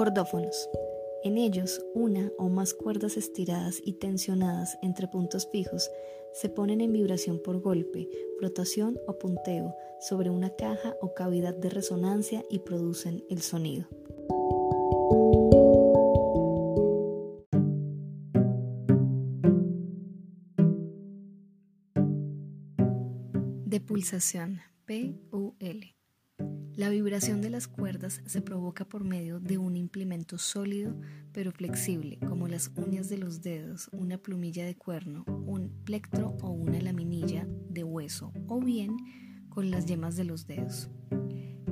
Cordófonos. En ellos, una o más cuerdas estiradas y tensionadas entre puntos fijos se ponen en vibración por golpe, flotación o punteo sobre una caja o cavidad de resonancia y producen el sonido. De pulsación, P-U-L. La vibración de las cuerdas se provoca por medio de un implemento sólido pero flexible, como las uñas de los dedos, una plumilla de cuerno, un plectro o una laminilla de hueso, o bien con las yemas de los dedos.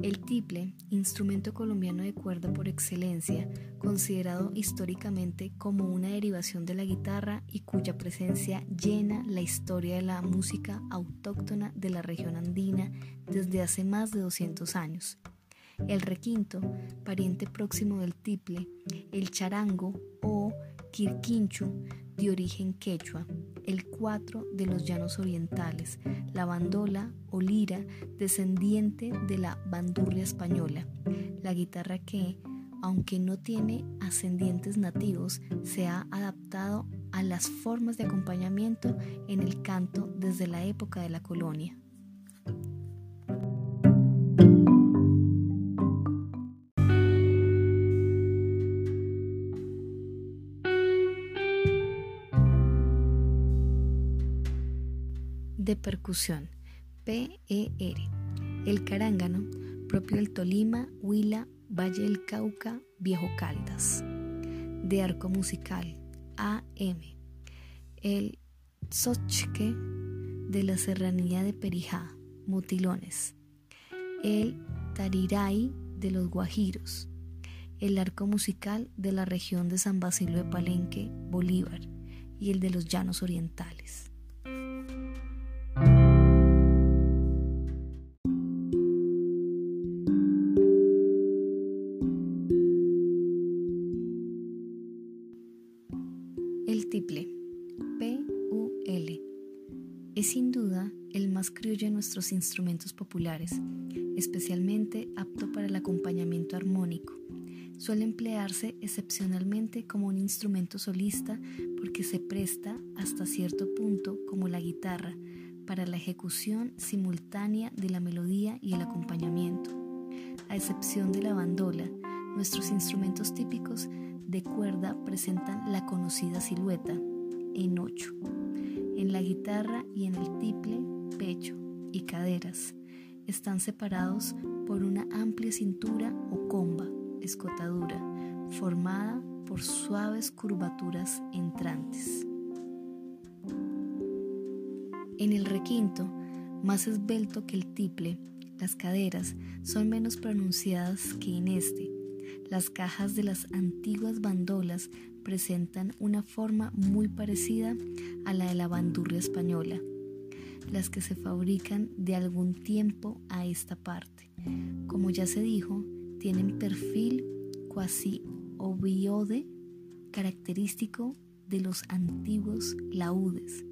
El tiple, instrumento colombiano de cuerda por excelencia, considerado históricamente como una derivación de la guitarra y cuya presencia llena la historia de la música autóctona de la región andina desde hace más de 200 años. El requinto, pariente próximo del tiple, el charango o quirquinchu, de origen quechua, el cuatro de los llanos orientales, la bandola o lira descendiente de la bandurria española, la guitarra que, aunque no tiene ascendientes nativos, se ha adaptado a las formas de acompañamiento en el canto desde la época de la colonia. De percusión, PER. El carángano, propio del Tolima, Huila, Valle del Cauca, Viejo Caldas. De arco musical, AM. El Xochque de la serranía de Perijá, Mutilones. El Tariray de los Guajiros. El arco musical de la región de San Basilio de Palenque, Bolívar. Y el de los llanos orientales. El tiple, P-U-L, es sin duda el más criollo de nuestros instrumentos populares, especialmente apto para el acompañamiento armónico. Suele emplearse excepcionalmente como un instrumento solista porque se presta hasta cierto punto como la guitarra para la ejecución simultánea de la melodía y el acompañamiento. A excepción de la bandola, nuestros instrumentos típicos de cuerda presentan la conocida silueta en ocho. En la guitarra y en el tiple, pecho y caderas están separados por una amplia cintura o comba, escotadura, formada por suaves curvaturas entrantes. En el requinto, más esbelto que el tiple, las caderas son menos pronunciadas que en este, las cajas de las antiguas bandolas presentan una forma muy parecida a la de la bandurria española, las que se fabrican de algún tiempo a esta parte. Como ya se dijo, tienen perfil cuasi oviode característico de los antiguos laúdes.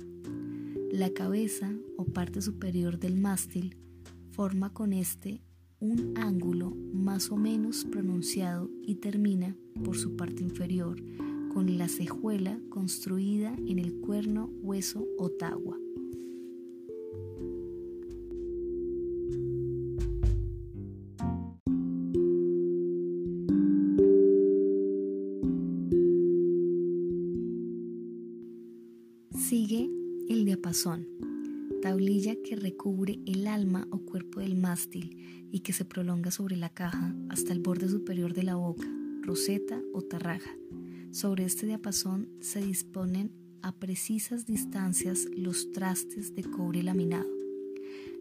La cabeza o parte superior del mástil forma con este un ángulo más o menos pronunciado y termina por su parte inferior con la cejuela construida en el cuerno hueso o tagua. Sigue el diapasón tablilla que recubre el alma o cuerpo del mástil y que se prolonga sobre la caja hasta el borde superior de la boca, roseta o tarraja. Sobre este diapasón se disponen a precisas distancias los trastes de cobre laminado.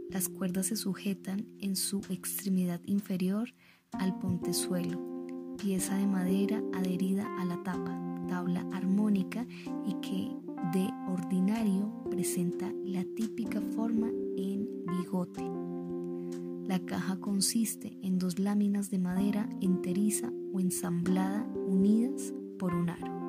Las cuerdas se sujetan en su extremidad inferior al pontezuelo, pieza de madera adherida a la tapa, tabla armónica consiste en dos láminas de madera enteriza o ensamblada unidas por un aro.